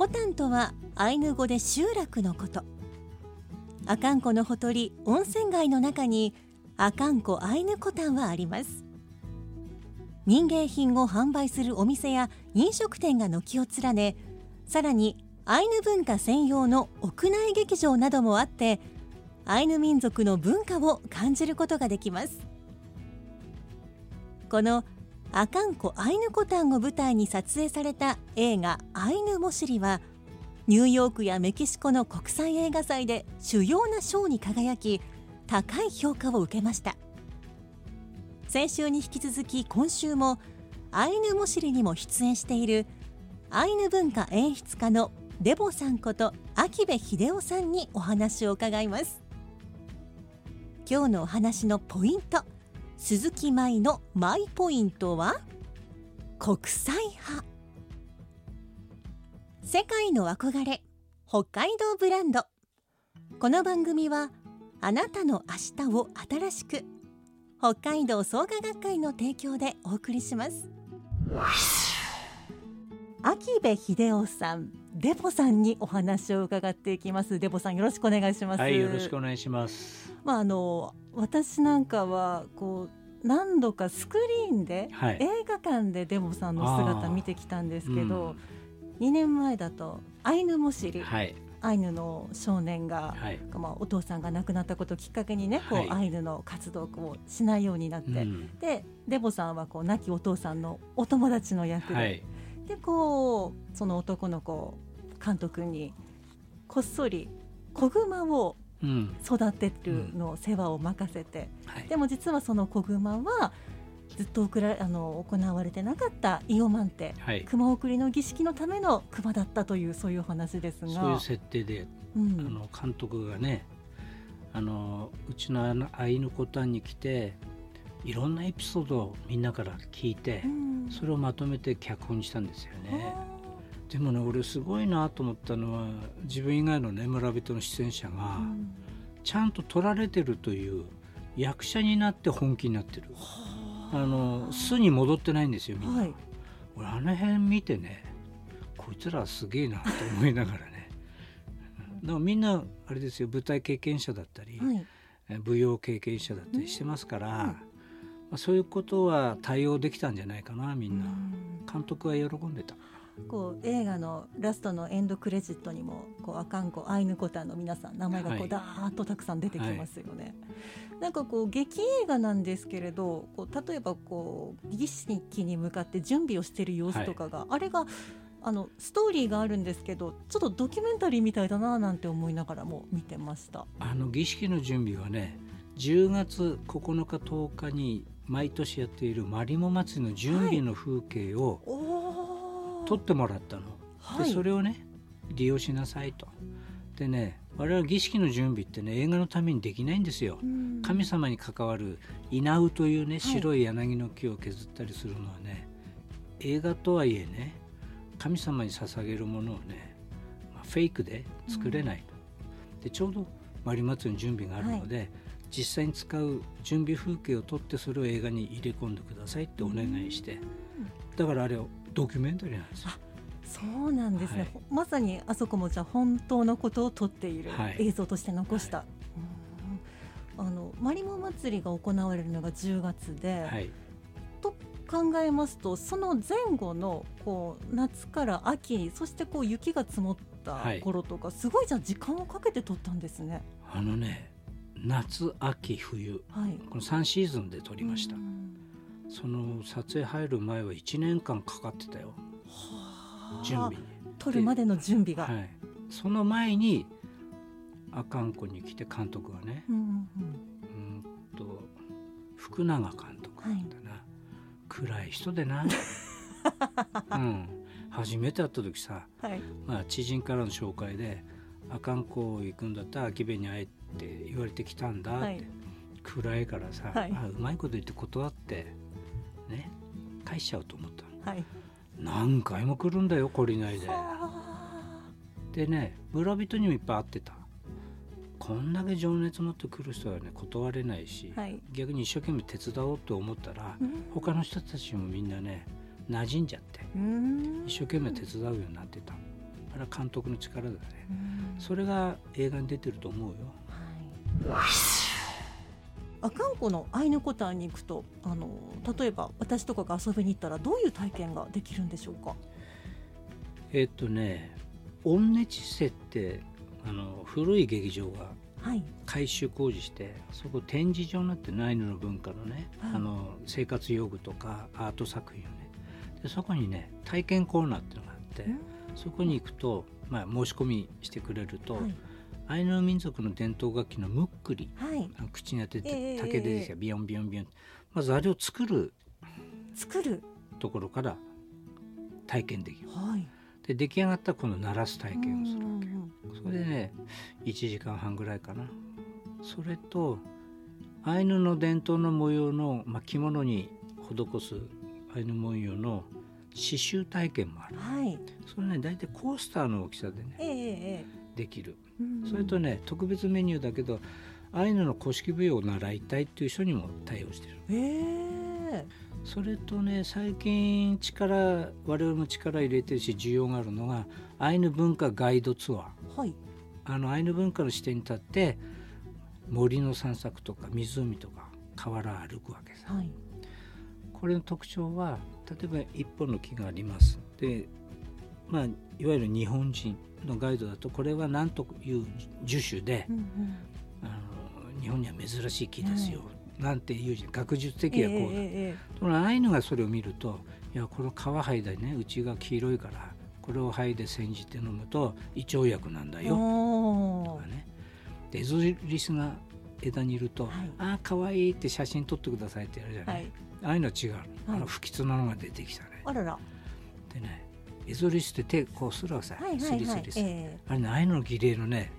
コタンとはアイヌ語で集落のこと。阿寒湖のほとり温泉街の中に阿寒湖アイヌコタンはあります。民芸品を販売するお店や飲食店が軒を連ねさらにアイヌ文化専用の屋内劇場などもあってアイヌ民族の文化を感じることができます。この阿寒湖アイヌコタンを舞台に撮影された映画「アイヌモシリ」はニューヨークやメキシコの国際映画祭で主要な賞に輝き高い評価を受けました。先週に引き続き今週もアイヌモシリにも出演しているアイヌ文化演出家のデボさんこと秋部秀夫さんにお話を伺います。今日のお話のポイント鈴木舞のマイポイントは？国際派。世界の憧れ北海道ブランド。この番組はあなたの明日を新しく北海道創価学会の提供でお送りします。秋部秀夫さんデボさんにお話を伺っていきます。デボさんよろしくお願いします。はい、よろしくお願いします。まああの私なんかはこう何度かスクリーンで、はい。映画館でデボさんの姿見てきたんですけど、2年前だとアイヌモシリ、はい、アイヌの少年が、はい、まあ、お父さんが亡くなったことをきっかけにね、こはい。うアイヌの活動をしないようになって、うん。でデボさんはこう亡きお父さんのお友達の役で、はい、でこうその男の子監督にこっそり子熊をうん、育てるの世話を任せて、はい、でも実はその子熊はずっと送らあの行われてなかったイオマンテはい、熊送りの儀式のための熊だったというそういう話ですが。そういう設定で、うん。あの監督がね、あのうちのあのアイヌコタンに来て、いろんなエピソードをみんなから聞いてう、ん。それをまとめて脚本にしたんですよね。あでもね、俺すごいなと思ったのは、自分以外のね村人の出演者ーがうん。ちゃんと撮られてるという役者になって本気になってる。あ。の素に戻ってないんですよみんな。はい。俺あの辺見てねこいつらすげえなと思いながらね。だからみんなあれですよ舞台経験者だったり、はい。え舞踊経験者だったりしてますから、まあ、そういうことは対応できたんじゃないかなみんな、うん。監督は喜んでたこう映画のラストのエンドクレジットにもこうアカンコアイヌコタンの皆さん名前がこはいうダーッとたくさん出てきますよね。なんかこう劇映画なんですけれどこう例えばこう儀式に向かって準備をしている様子とかが、あれがあのストーリーがあるんですけどちょっとドキュメンタリーみたいだななんて思いながらも見てました。あの儀式の準備はね10月9日10日に毎年やっているマリモ祭りの準備の風景をお撮ってもらったの。はい、でそれをね利用しなさいと。でね我々儀式の準備ってね映画のためにできないんですよ。うん神様に関わる稲ウというねい白い柳の木を削ったりするのはね、映画とはいえね神様に捧げるものをね、まあ、フェイクで作れないと。でちょうどマリ祭りの準備があるので、実際に使う準備風景を撮ってそれを映画に入れ込んでくださいってお願いして、だからあれドキュメンタリーなんですよ。そうなんですね、はい。ほまさにあそこもじゃあ本当のことを撮っているはい。映像として残した、うん。あのマリモ祭りが行われるのが10月で、はい、と考えますとその前後のこう夏から秋そしてこう雪が積もったはい。頃とか、すごいじゃあ時間をかけて撮ったんですね。あのね夏秋冬。はい。この3シーズンで撮りました。うんその撮影入る前は1年間かかってたよ。はあ。準備に。撮るまでの準備が。はい。その前に阿寒湖に来て監督がねうんうんと福永監督なんだな、暗い人でな、うん、初めて会った時さ、はい。まあ、知人からの紹介で「阿寒湖行くんだったら秋部に会え」って言われてきたんだって、はい。暗いからさ、はい。あうまいこと言って断ってね返しちゃおうと思ったの。はい。何回も来るんだよ懲りないで。はでね村人にもいっぱい会ってた。こんだけ情熱持ってくる人はね断れないし、あはい。逆に一生懸命手伝おうと思ったら、うん。他の人たちもみんなね馴染んじゃってうん。一生懸命手伝うようになってた。あれは監督の力だね。うん。それが映画に出てると思うよ阿寒湖のアイヌコタンに行くとあの例えば私とかが遊びに行ったらどういう体験ができるんでしょうか？えっとねオンネチセってあの古い劇場がはい。改修工事してそこ展示場になってナイヌの文化のね、はい。あの生活用具とかアート作品をね。でそこにね体験コーナーっていうのがあって、そこに行くと、まあ、申し込みしてくれると、はいアイヌ民族の伝統楽器のムックリ。はい。口に当てええて竹でビヨンビヨンビヨン。まずあれを作る。作る。ところから体験できる。はい。で出来上がったら今度鳴らす体験をするわけ。うんそれでね1時間半ぐらいかな。それとアイヌの伝統の模様の、まあ、着物に施すアイヌ文様の刺繍体験もある。はい。それね大体コースターの大きさでね。ええええできる。うん。それとね特別メニューだけどアイヌの古式舞踊を習いたいっていう人にも対応してる。ええ。それとね最近力我々も力入れてるし需要があるのがアイヌ文化ガイドツアー。はい。あのアイヌ文化の視点に立って森の散策とか湖とか河原歩くわけさ。はい。これの特徴は例えば一本の木があります。でまあいわゆる日本人のガイドだとこれは何という樹種でうんうん。あの日本には珍しい木ですよ、なんていうじゃん学術ええ的にはこうだ、ええところがアイヌがそれを見るといやこの皮剥いだねうちが黄色いからこれを剥いで煎じて飲むと胃腸薬なんだええよとかね。でエゾリスが枝にいると「はい。ああかわいい」って写真撮ってくださいってやるじゃな、はい。いああいうのは違う。の、あの不吉なのが出てきたね。あらら。でねエゾリスって手こうするわけさ、はいはいスリはい。スリする、えあれねああいうのの儀礼のね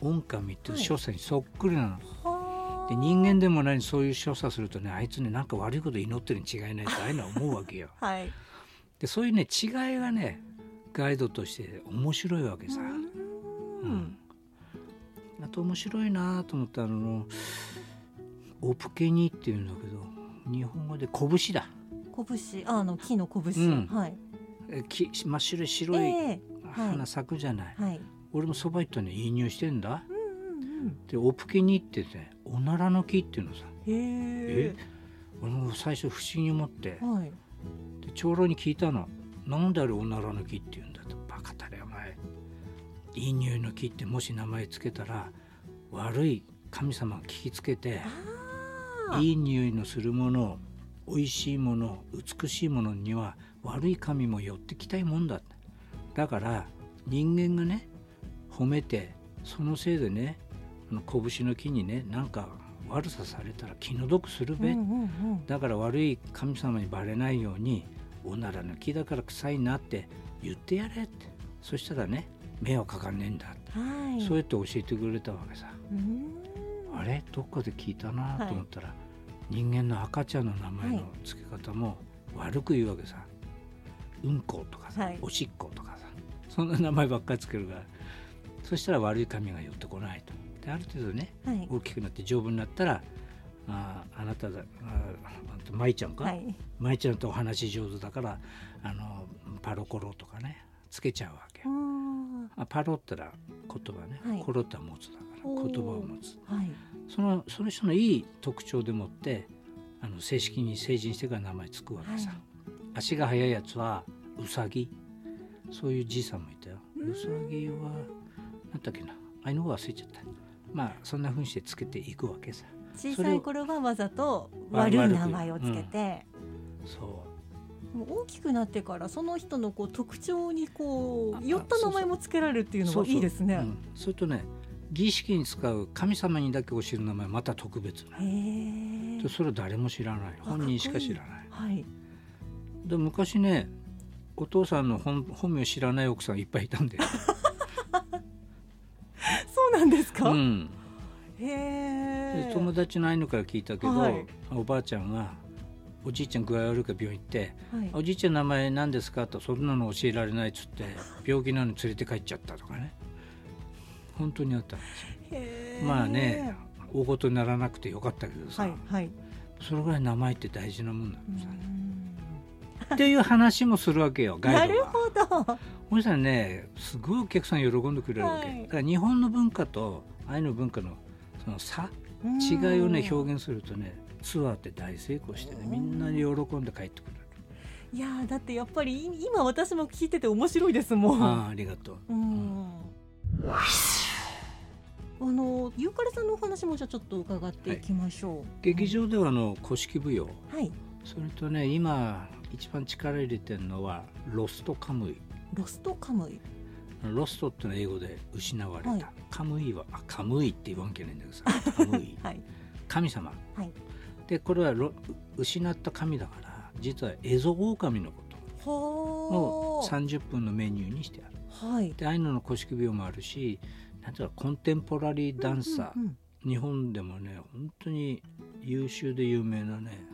音感見っていう所作にそっくりなの、えはあ。で人間でもないそういう所作するとねあいつねなんか悪いこと祈ってるに違いないってああいうのは思うわけよ。はい。でそういうね違いがねガイドとして面白いわけさ、ううん。ん。あと面白いなと思ったのオプケニっていうんだけど日本語で拳だ。拳。ああの木の拳、うん。はい。えき真っ白い白い花咲くじゃない、はい。俺もそば行ったらねいい匂いしてんだ。うんうんうん。でオプケニってねおならの木っていうのさ。へえ。俺も最初不思議に思って。はい。で長老に聞いたの。なんであれおならの木って言うんだと。バカたれお前。いい匂いの木ってもし名前つけたら悪い神様が聞きつけてあいい匂いのするもの美味しいもの美しいものには悪い神も寄ってきたいもんだ。だから人間がね褒めてそのせいでね拳の木にねなんか悪さされたら気の毒するべ、うんうんうん。だから悪い神様にバレないようにおならの木だから臭いなって言ってやれって。そしたらね迷惑かかんねえんだ。って、はい。そうやって教えてくれたわけさ。うん。あれ？どっかで聞いたなと思ったら、人間の赤ちゃんの名前の付け方も悪く言うわけさうんことかさ、はい。おしっことかさそんな名前ばっかりつけるからそしたら悪い神が寄ってこないと。である程度ねはい。大きくなって丈夫になったらああなただあ舞ちゃんか、はい。舞ちゃんとお話し上手だからあのパロコロとかねつけちゃうわけあパロったら言葉ね、はい。コロって持つだから言葉を持つ。はい。そのその人のいい特徴でもってあの正式に成人してから名前つくわけさ、はい。足が速いやつはウサギ？そういうじいさんもいたよ。うん。ウサギはなんだっけな？ああいうの忘れちゃった。まあそんなふうにしてつけていくわけさ。小さい頃はわざと悪い名前をつけて、そう。もう大きくなってからその人のこう特徴にこあう寄った名前もつけられるっていうのそうそう。はいいですね。うん。それとね儀式に使う神様にだけ教える名前また特別な。それは誰も知らない。あ本人しか知らない。はい。で昔ねお父さんの本本名知らない奥さんいっぱいいたんで、そうなんですか？うん、へ。友達のアイヌから聞いたけど、はいおばあちゃんがおじいちゃん具合悪いから病院行ってはい「おじいちゃんの名前何ですか?」と「そんなの教えられない」っつって病気なのに連れて帰っちゃったとかね本当にあったんですよまあね。大事にならなくてよかったけどさ、はいはい。それぐらい名前って大事なもんなうのさ、んっていう話もするわけよガなるイドは。ほど。そしたらねすごいお客さん喜んでくれるわけ、はいだから日本の文化とアイヌの文化のその差違いをね表現するとねツアーって大成功してねみんなに喜んで帰ってくれる、いやーだってやっぱりい今私も聞いてて面白いですもん。ああありがとううん。あのユーカレさんのお話もじゃあちょっと伺っていきましょう。劇場ではあの古式舞踊はい。それとね今一番力入れてるのはロストカムイロストカムイ。 Lost ってのは英語で失われた、はいカムイはあカムイって言わんけないんだけどさ カムイはい。神様はい。でこれはロ失った神だから実はエゾオオカミのことをほー。30分のメニューにしてあるはい。でアイヌの古式舞踊もあるしなんていうのコンテンポラリーダンサー、うんうん日本でもね本当に優秀で有名なね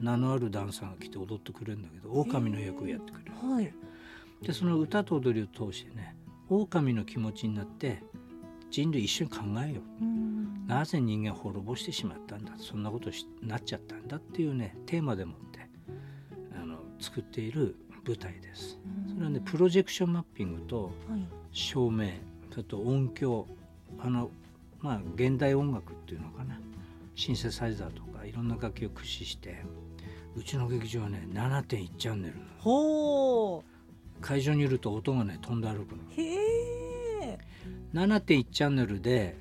名のあるダンサーが来て踊ってくれるんだけど狼の役をやってくれる。うんはい。でその歌と踊りを通してね狼の気持ちになって人類一緒に考えよう。うん。なぜ人間を滅ぼしてしまったんだ？そんなことしなっちゃったんだっていうねテーマでもってあの作っている舞台です。それはねプロジェクションマッピングとはい。照明それと音響あのまあ現代音楽っていうのかな。シンセサイザーとかいろんな楽器を駆使してうちの劇場はね7.1チャンネルほ会場にいると音がね飛んで歩くの。ー。へえ。7.1チャンネルで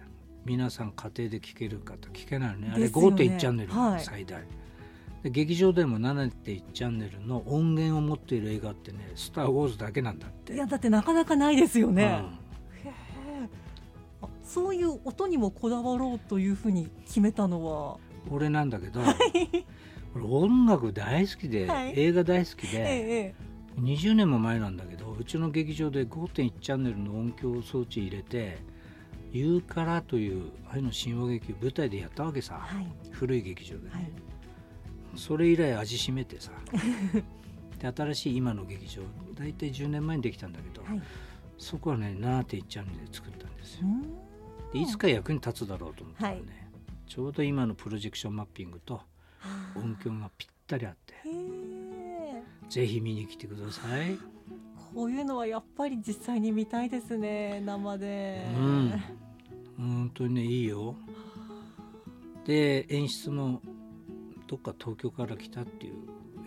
皆さん家庭で聴けるかと聞けないのね。あれですよね。5.1チャンネルなのはい。最大、で劇場でも7.1チャンネルの音源を持っている映画ってね「スター・ウォーズ」だけなんだって。いやだってなかなかないですよね。うん。そういう音にもこだわろうというふうに決めたのは？俺なんだけど俺音楽大好きで、はい。映画大好きえで、え。20年も前なんだけどうちの劇場で5.1チャンネルの音響装置入れて「ユーカラ」というああいうの神話劇を舞台でやったわけさ、はい。古い劇場でね、はい。それ以来味しめてさ。で新しい今の劇場大体10年前にできたんだけど、はい。そこはね7.1チャンネルで作ったんですよ。うん。でいつか役に立つだろうと思ったらね、はいちょうど今のプロジェクションマッピングと音響がぴったりあって。ぜひ見に来てください。こういうのはやっぱり実際に見たいですね生で。うん。本当にねいいよ。で演出もどっか東京から来たっていう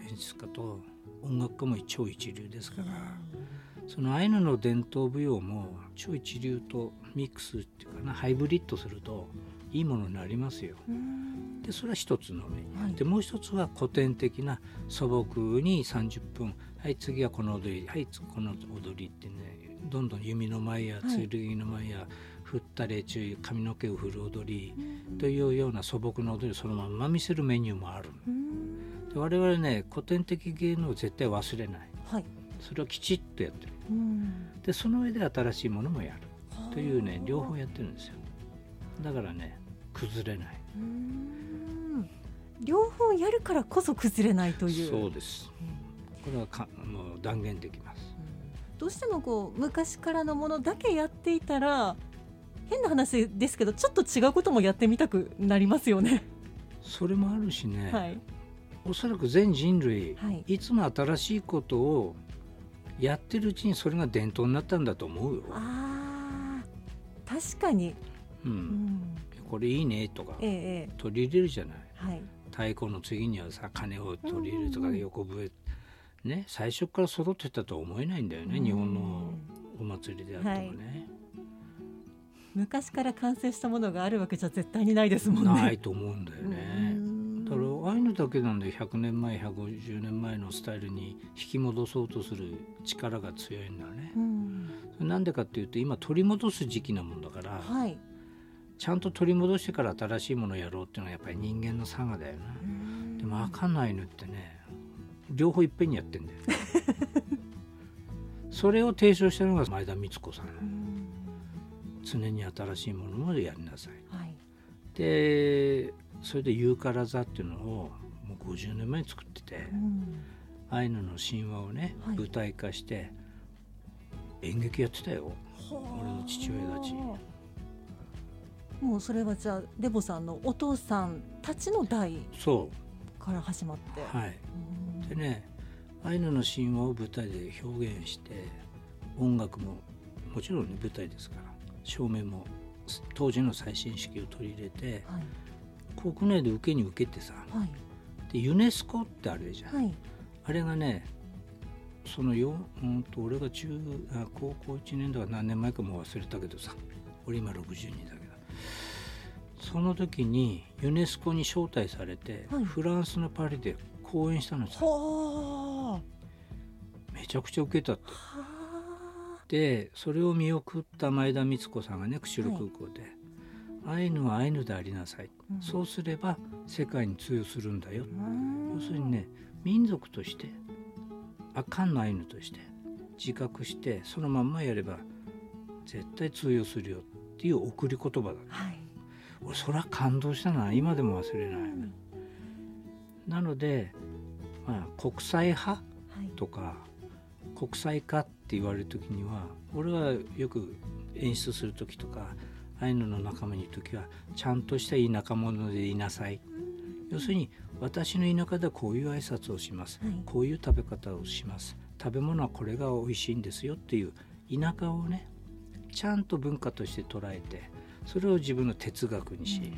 演出家と音楽家も超一流ですから、そのアイヌの伝統舞踊も超一流とミックスっていうかなハイブリッドするといいものになりますよ。うん。でそれは一つの目に、はい。でもう一つは古典的な素朴に30分。はい次はこの踊り。はい次この踊りってねどんどん弓の舞やはい剣の舞や、振ったり注意髪の毛を振る踊りというような素朴な踊りをそのまんま見せるメニューもあるうん。で我々ね古典的芸能を絶対忘れない。はい。それをきちっとやってる。うん。でその上で新しいものもやる。というね両方ややってるんですよ。だからね崩れない。うん。両方やるからこそ崩れないという。そうです。これはかもう断言できます。どうしてもこう昔からのものだけやっていたら変な話ですけどちょっと違うこともやってみたくなりますよね。それもあるしね、はい。おそらく全人類、はい。い、つも新しいことをやってるうちにそれが伝統になったんだと思うよ、ああ確かに。う、うんん。これいいねとか取り入れるじゃないはい。太鼓の次にはさ鐘を取り入れるとか横笛ね最初から揃ってたとは思えないんだよね、うん日本のお祭りであってもね、昔から完成したものがあるわけじゃ絶対にないですもんね。ないと思うんだよね。うんだからああいうのだけなんで100年前150年前のスタイルに引き戻そうとする力が強いんだね。うんなんでかっていうと今取り戻す時期なもんだから、はい。ちゃんと取り戻してから新しいものをやろうっていうのはやっぱり人間の差がだよな。でもあかんないのってね両方いっぺんにやってんだよ。それを提唱したのが前田光子さん。うん常に新しいものをやりなさい。はい。でそれで「ユーカラ座」っていうのをもう50年前に作っててうんアイヌの神話をね、はい舞台化して演劇やってたよ俺の父親たちもうそれはじゃあデボさんのお父さんたちの代そから始まって。うはい。うん。でねアイヌの神話を舞台で表現して音楽ももちろんね舞台ですから照明も当時の最新式を取り入れてはい。国内で受けに受けてさはい。でユネスコってあるじゃん、はい。あれがねそのようんと俺が中あ高校1年だか何年前かもう忘れたけどさ俺今62だけどその時にユネスコに招待されて、はい。フランスのパリで講演したのさ。ほーめちゃくちゃ受けたって。はでそれを見送った前田光子さんがね釧路空港で、アイヌはアイヌでありなさい、うん。そうすれば世界に通用するんだよ、要するにね民族としてあかんのアイヌとして自覚してそのまんまやれば絶対通用するよっていう送り言葉だはい。俺それは感動したな。今でも忘れない、なので、まあ、国際派はい。とか国際化って言われる時には俺はよく演出する時とかアイヌの仲間にいる時はちゃんとした田舎者でいなさい。要するに私の田舎ではこういう挨拶をします、はい。こういう食べ方をします。食べ物はこれが美味しいんですよっていう田舎をねちゃんと文化として捉えてそれを自分の哲学にし、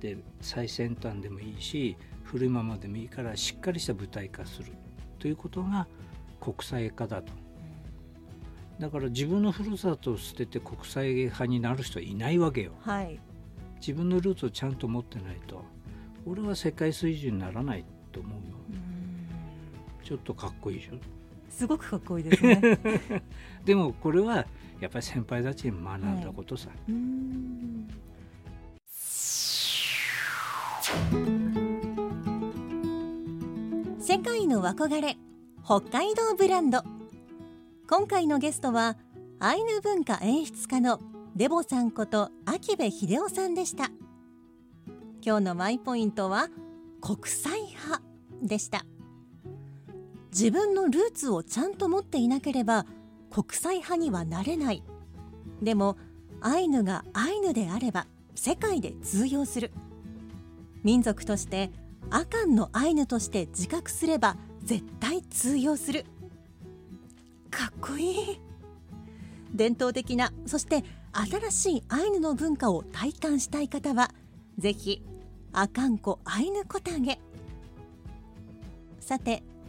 で最先端でもいいし古いままでもいいからしっかりした舞台化する。ということが国際化だと。だから自分のふるさとを捨てて国際派になる人はいないわけよ。はい。自分のルーツをちゃんと持ってないと俺は世界水準にならないと思うよ。ちょっとかっこいいでしょ？すごくかっこいいですね。でもこれはやっぱり先輩たちに学んだことさ、うん。世界の憧れ北海道ブランド。今回のゲストはアイヌ文化演出家のデボさんこと秋部秀夫さんでした。今日のマイポイントは国際派でした自分のルーツをちゃんと持っていなければ国際派にはなれない。でもアイヌがアイヌであれば世界で通用する。民族としてアカンのアイヌとして自覚すれば絶対通用する。かっこいい。伝統的なそして新しいアイヌの文化を体感したい方はぜひアカンコアイヌコタゲ。さて